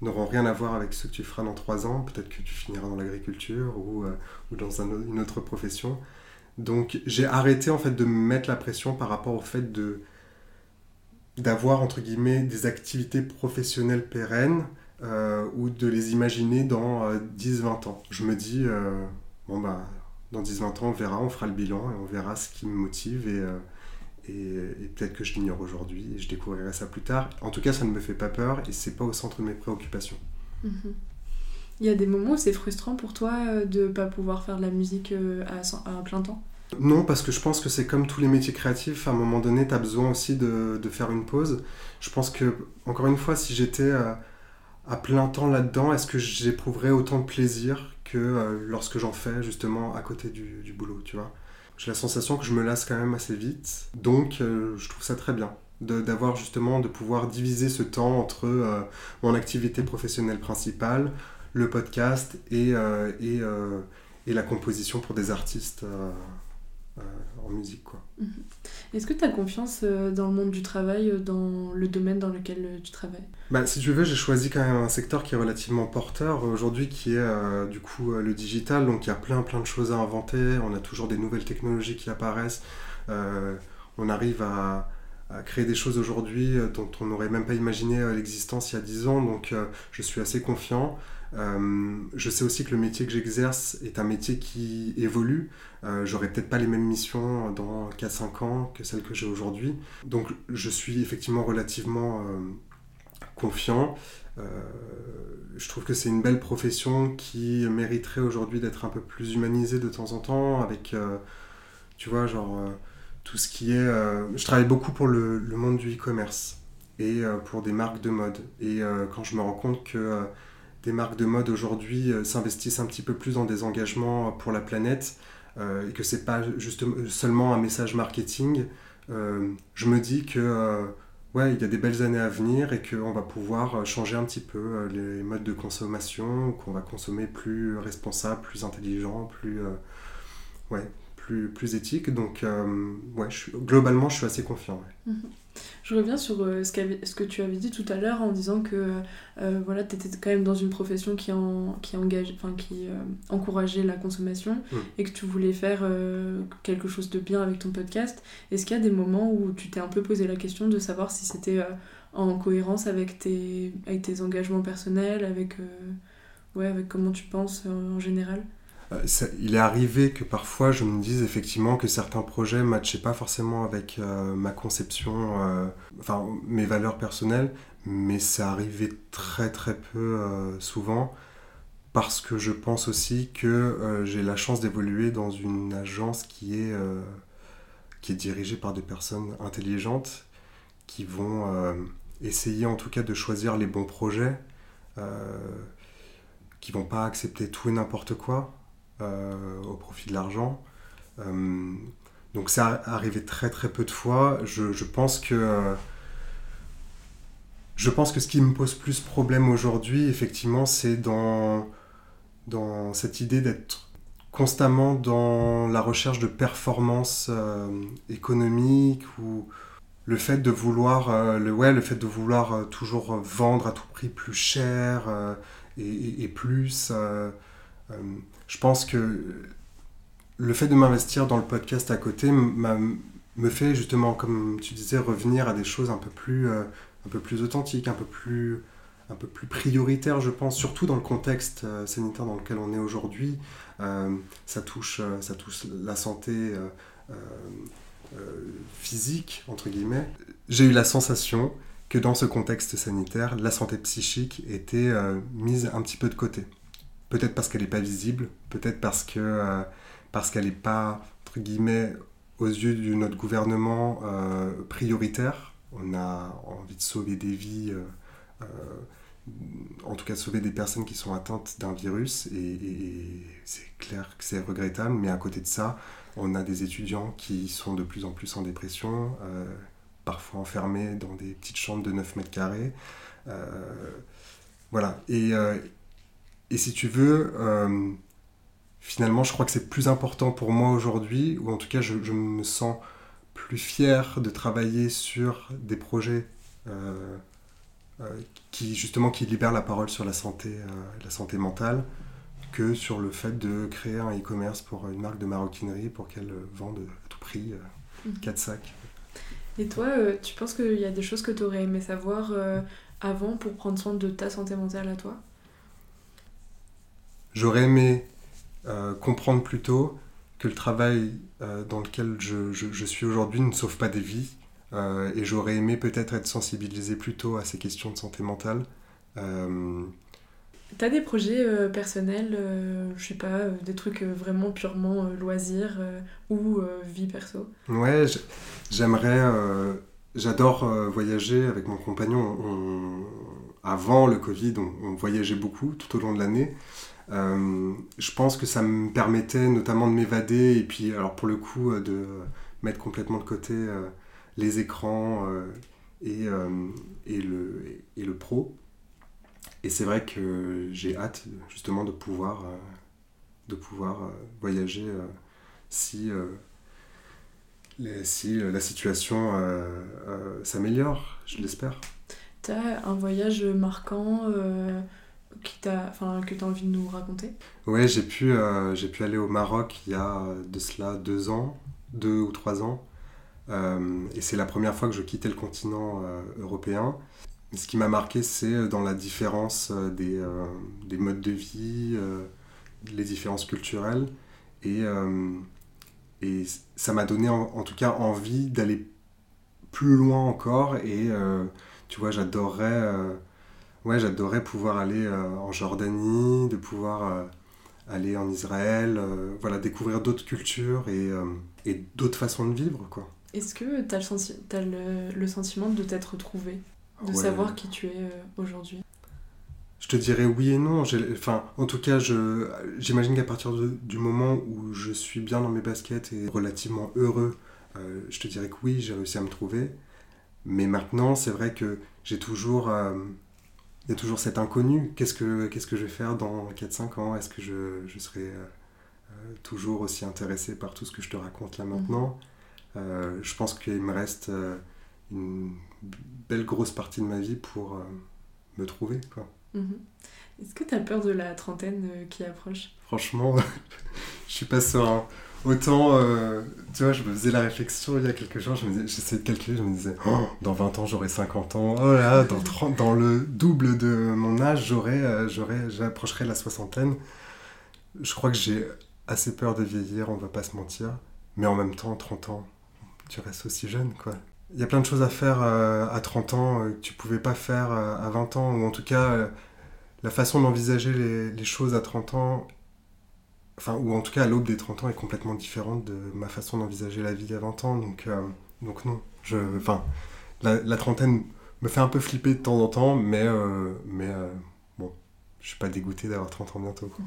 n'auront rien à voir avec ceux que tu feras dans trois ans, peut-être que tu finiras dans l'agriculture ou, ou dans une autre profession. Donc j'ai arrêté en fait de me mettre la pression par rapport au fait de d'avoir entre guillemets des activités professionnelles pérennes euh, ou de les imaginer dans 10-20 euh, ans. Je me dis, euh, bon bah dans 10-20 ans on verra, on fera le bilan et on verra ce qui me motive et, et, peut-être que je l'ignore aujourd'hui et je découvrirai ça plus tard. En tout cas ça ne me fait pas peur et c'est pas au centre de mes préoccupations. Mhm. Il y a des moments où c'est frustrant pour toi de ne pas pouvoir faire de la musique à, à plein temps? Non, parce que je pense que c'est comme tous les métiers créatifs, à un moment donné, tu as besoin aussi de, de, faire une pause. Je pense que, encore une fois, si j'étais à, euh, à, plein temps là-dedans, est-ce que j'éprouverais autant de plaisir que euh, lorsque j'en fais justement à côté du, du boulot, tu vois? J'ai la sensation que je me lasse quand même assez vite, donc euh, je trouve ça très bien d'avoir justement, de pouvoir diviser ce temps entre mon activité professionnelle principale, le podcast et, et, et la composition pour des artistes. Euh, en musique. Quoi. Mhm. Est-ce que tu as confiance euh, dans le monde du travail, euh, dans le domaine dans lequel tu travailles? Bah, Si tu veux, j'ai choisi quand même un secteur qui est relativement porteur aujourd'hui, qui est du coup le digital. Donc il y a plein plein de choses à inventer, on a toujours des nouvelles technologies qui apparaissent. on arrive à créer des choses aujourd'hui dont on n'aurait même pas imaginé l'existence il y a 10 ans. Donc je suis assez confiant. Euh, je sais aussi que le métier que j'exerce est un métier qui évolue. Euh, J'aurai peut-être pas les mêmes missions dans 4-5 ans que celles que j'ai aujourd'hui. Donc je suis effectivement relativement euh, confiant. Je trouve que c'est une belle profession qui mériterait aujourd'hui d'être un peu plus humanisée de temps en temps avec, tu vois, genre tout ce qui est... je travaille beaucoup pour le monde du e-commerce et pour des marques de mode. Et quand je me rends compte que des marques de mode aujourd'hui euh, s'investissent un petit peu plus dans des engagements pour la planète euh, et que c'est pas juste seulement un message marketing, euh, je me dis que ouais, il y a des belles années à venir et qu'on va pouvoir changer un petit peu les modes de consommation, qu'on va consommer plus responsable, plus intelligent, plus plus, plus éthique. Donc ouais, globalement, je suis assez confiant. Mhm. Je reviens sur euh, ce, ce, que tu avais dit tout à l'heure en disant que euh, voilà, tu étais quand même dans une profession qui, en, qui, engage, enfin, qui euh, encourageait la consommation mm. et que tu voulais faire quelque chose de bien avec ton podcast. Est-ce qu'il y a des moments où tu t'es un peu posé la question de savoir si c'était en cohérence avec tes, avec tes engagements personnels, avec, ouais, avec comment tu penses en général? Euh, il est arrivé que parfois je me dise effectivement que certains projets ne matchaient pas forcément avec euh, ma conception, euh, enfin mes valeurs personnelles, mais ça arrivait très très peu souvent parce que je pense aussi que j'ai la chance d'évoluer dans une agence qui est, qui est dirigée par des personnes intelligentes qui vont essayer en tout cas de choisir les bons projets, qui vont pas accepter tout et n'importe quoi. Euh, au profit de l'argent. Euh, donc ça arrivé très très peu de fois. Je, pense que je pense que ce qui me pose plus problème aujourd'hui, effectivement, c'est dans, dans cette idée d'être constamment dans la recherche de performance euh, économique ou le fait de vouloir, le, ouais, le fait de vouloir toujours vendre à tout prix plus cher et, plus, je pense que le fait de m'investir dans le podcast à côté me fait justement, comme tu disais, revenir à des choses un peu plus, un peu plus authentiques, un peu plus un peu plus prioritaire, je pense, surtout dans le contexte euh, sanitaire dans lequel on est aujourd'hui. Euh, ça, touche, euh, ça touche la santé physique, entre guillemets. J'ai eu la sensation que dans ce contexte sanitaire, la santé psychique était mise un petit peu de côté. Peut-être parce qu'elle n'est pas visible, peut-être parce parce qu'elle n'est pas, entre guillemets, aux yeux de notre gouvernement prioritaire. On a envie de sauver des vies en tout cas sauver des personnes qui sont atteintes d'un virus et, c'est clair que c'est regrettable mais à côté de ça on a des étudiants qui sont de plus en plus en dépression euh, parfois enfermés dans des petites chambres de 9 mètres carrés euh, voilà et, euh, et si tu veux finalement je crois que c'est plus important pour moi aujourd'hui ou en tout cas je, je, me sens plus fier de travailler sur des projets euh, qui justement qui libère la parole sur la santé, euh, la santé mentale que sur le fait de créer un e-commerce pour une marque de maroquinerie pour qu'elle vende à tout prix 4 mhm. sacs. Et toi, euh, tu penses qu'il y a des choses que tu aurais aimé savoir avant pour prendre soin de ta santé mentale à toi? J'aurais aimé comprendre plus tôt que le travail dans lequel je, je, je suis aujourd'hui ne sauve pas des vies, euh, et j'aurais aimé peut-être être sensibilisé plus tôt à ces questions de santé mentale. Euh... T'as des projets euh, personnels, euh, je sais pas, des trucs vraiment purement loisirs ou vie perso? Ouais, j'aimerais. J'adore voyager avec mon compagnon. Avant le Covid, on, voyageait beaucoup tout au long de l'année. Je pense que ça me permettait notamment de m'évader et puis, alors pour le coup, de mettre complètement de côté les écrans euh, et, euh, et, le, et le pro. Et c'est vrai que j'ai hâte justement de pouvoir, euh, de pouvoir voyager si, si la situation s'améliore, je l'espère. Tu as un voyage marquant qui que tu as envie de nous raconter? Ouais, j'ai pu, j'ai pu aller au Maroc il y a de cela deux ans, deux ou trois ans. Euh, et c'est la première fois que je quittais le continent euh, européen. Ce qui m'a marqué, c'est euh, dans la différence des, des modes de vie, les différences culturelles. Et, et ça m'a donné en, tout cas envie d'aller plus loin encore. Et tu vois, j'adorerais ouais, j'adorerais pouvoir aller en Jordanie, de pouvoir aller en Israël, voilà, découvrir d'autres cultures et, et d'autres façons de vivre, quoi. Est-ce que tu as, le, le, sentiment de t'être retrouvé De savoir qui tu es euh, aujourd'hui? Je te dirais oui et non. Enfin, en tout cas, j'imagine qu'à partir du moment où je suis bien dans mes baskets et relativement heureux, euh, je te dirais que oui, j'ai réussi à me trouver. Mais maintenant, c'est vrai que j'ai toujours... Euh, il y a toujours cet inconnu. Qu'est-ce que, qu'est-ce que je vais faire dans 4-5 ans? Est-ce que je, je serai toujours aussi intéressé par tout ce que je te raconte là mhm. maintenant? Euh, je pense qu'il me reste euh, une belle grosse partie de ma vie pour euh, me trouver. Quoi. Mhm. Est-ce que tu as peur de la trentaine qui approche? Franchement, je suis pas serein. Autant, tu vois, je me faisais la réflexion il y a quelques jours, j'essayais de calculer, je me disais, oh, dans 20 ans j'aurai 50 ans, oh là, dans, 30, dans le double de mon âge, j'aurai, j'approcherai la soixantaine. Je crois que j'ai assez peur de vieillir, on va pas se mentir, mais en même temps, 30 ans, tu restes aussi jeune, quoi. Il y a plein de choses à faire euh, à 30 ans euh, que tu pouvais pas faire euh, à 20 ans, ou en tout cas, la façon d'envisager les, les, choses à 30 ans, enfin, ou en tout cas à l'aube des 30 ans, est complètement différente de ma façon d'envisager la vie à 20 ans, donc, donc non. Je, enfin, la, la, trentaine me fait un peu flipper de temps en temps, mais, mais bon, je suis pas dégoûté d'avoir 30 ans bientôt. Quoi.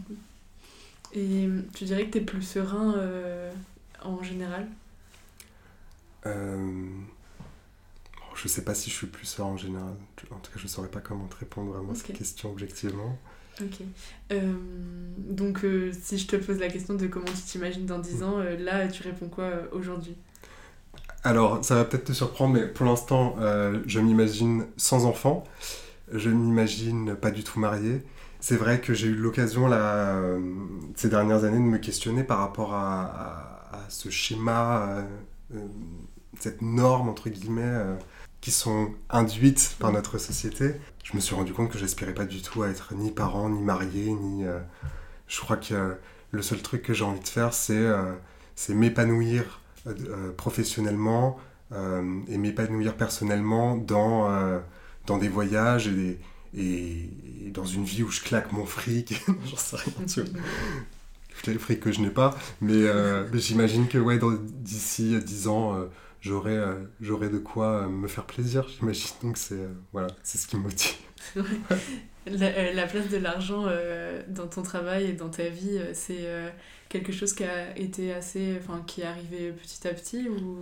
Et tu dirais que tu es plus serein en général? Euh... je sais pas si je suis plus serein en général. En tout cas, je saurais pas comment te répondre à cette question objectivement. Ok. Euh, donc, euh, si je te pose la question de comment tu t'imagines dans 10 ans, euh, là, tu réponds quoi aujourd'hui? Alors, ça va peut-être te surprendre, mais pour l'instant, je m'imagine sans enfant. Je ne m'imagine pas du tout marié. C'est vrai que j'ai eu l'occasion là, ces dernières années de me questionner par rapport à, ce schéma, cette norme, entre guillemets, qui sont induites par notre société. Je me suis rendu compte que j'aspirais pas du tout à être ni parent, ni marié, ni... je crois que le seul truc que j'ai envie de faire, c'est m'épanouir euh, professionnellement euh, et m'épanouir personnellement dans, euh, dans des voyages et, et, dans une vie où je claque mon fric. J'en sais rien, tu le fric que je n'ai pas, mais, j'imagine que ouais, d'ici 10 ans, j'aurai j'aurai de quoi me faire plaisir, j'imagine. Donc c'est voilà, c'est ce qui me motive. la, place de l'argent dans ton travail et dans ta vie, c'est quelque chose qui a été assez. Enfin, qui est arrivé petit à petit ou...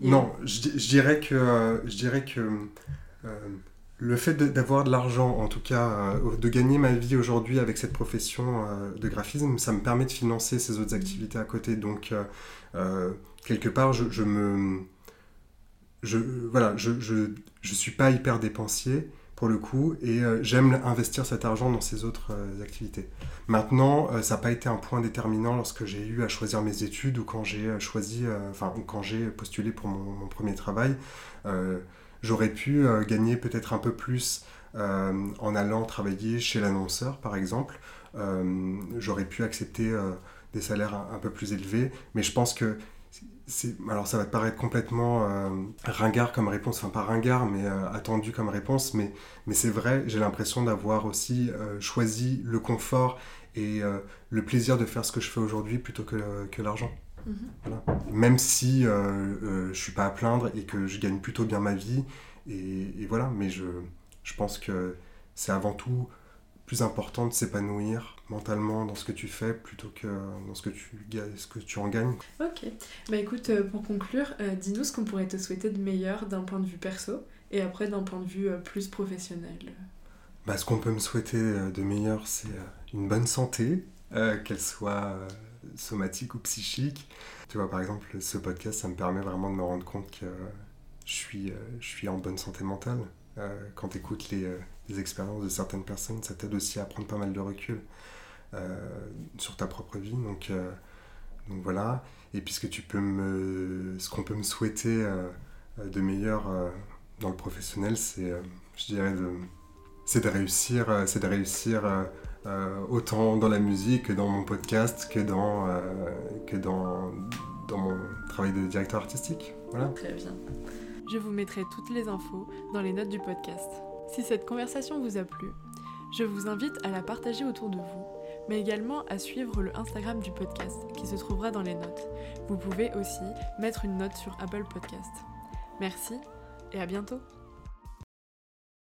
Non, je, dirais que, je dirais que euh, le fait d'avoir de, l'argent, en tout cas, euh, de gagner ma vie aujourd'hui avec cette profession euh, de graphisme, ça me permet de financer ces autres activités à côté. Donc, quelque part, je, je me. Je, voilà, je, je, je suis pas hyper dépensier pour le coup, et euh, j'aime investir cet argent dans ces autres euh, activités. Maintenant, euh, ça n'a pas été un point déterminant lorsque j'ai eu à choisir mes études ou quand j'ai choisi, enfin, quand j'ai postulé pour mon, premier travail. J'aurais pu gagner peut-être un peu plus en allant travailler chez l'annonceur, par exemple. J'aurais pu accepter des salaires un, peu plus élevés, mais je pense que alors ça va te paraître complètement euh, ringard comme réponse, enfin pas ringard, mais euh, attendu comme réponse, mais, mais c'est vrai, j'ai l'impression d'avoir aussi euh, choisi le confort et le plaisir de faire ce que je fais aujourd'hui plutôt que, que l'argent. Mhm. Même si je suis pas à plaindre et que je gagne plutôt bien ma vie, et, et voilà, mais je, je pense que c'est avant tout plus important de s'épanouir mentalement dans ce que tu fais plutôt que dans ce que tu, ce que tu en gagnes. Ok. Bah écoute, euh, pour conclure, euh, dis-nous ce qu'on pourrait te souhaiter de meilleur d'un point de vue perso et après d'un point de vue euh, plus professionnel. Bah, ce qu'on peut me souhaiter de meilleur, c'est une bonne santé, qu'elle soit somatique ou psychique. Tu vois, par exemple, ce podcast, ça me permet vraiment de me rendre compte que je suis, je suis en bonne santé mentale. quand tu écoutes les des expériences de certaines personnes, ça t'aide aussi à prendre pas mal de recul sur ta propre vie. Donc, euh, donc voilà. Et puisque tu peux me, ce qu'on peut me souhaiter euh, de meilleur dans le professionnel, c'est, je dirais, de, c'est de réussir, c'est de réussir autant dans la musique que dans mon podcast, que dans, que dans, dans mon travail de directeur artistique. Voilà. Très bien. Je vous mettrai toutes les infos dans les notes du podcast. Si cette conversation vous a plu, je vous invite à la partager autour de vous, mais également à suivre le Instagram du podcast qui se trouvera dans les notes. Vous pouvez aussi mettre une note sur Apple Podcast. Merci et à bientôt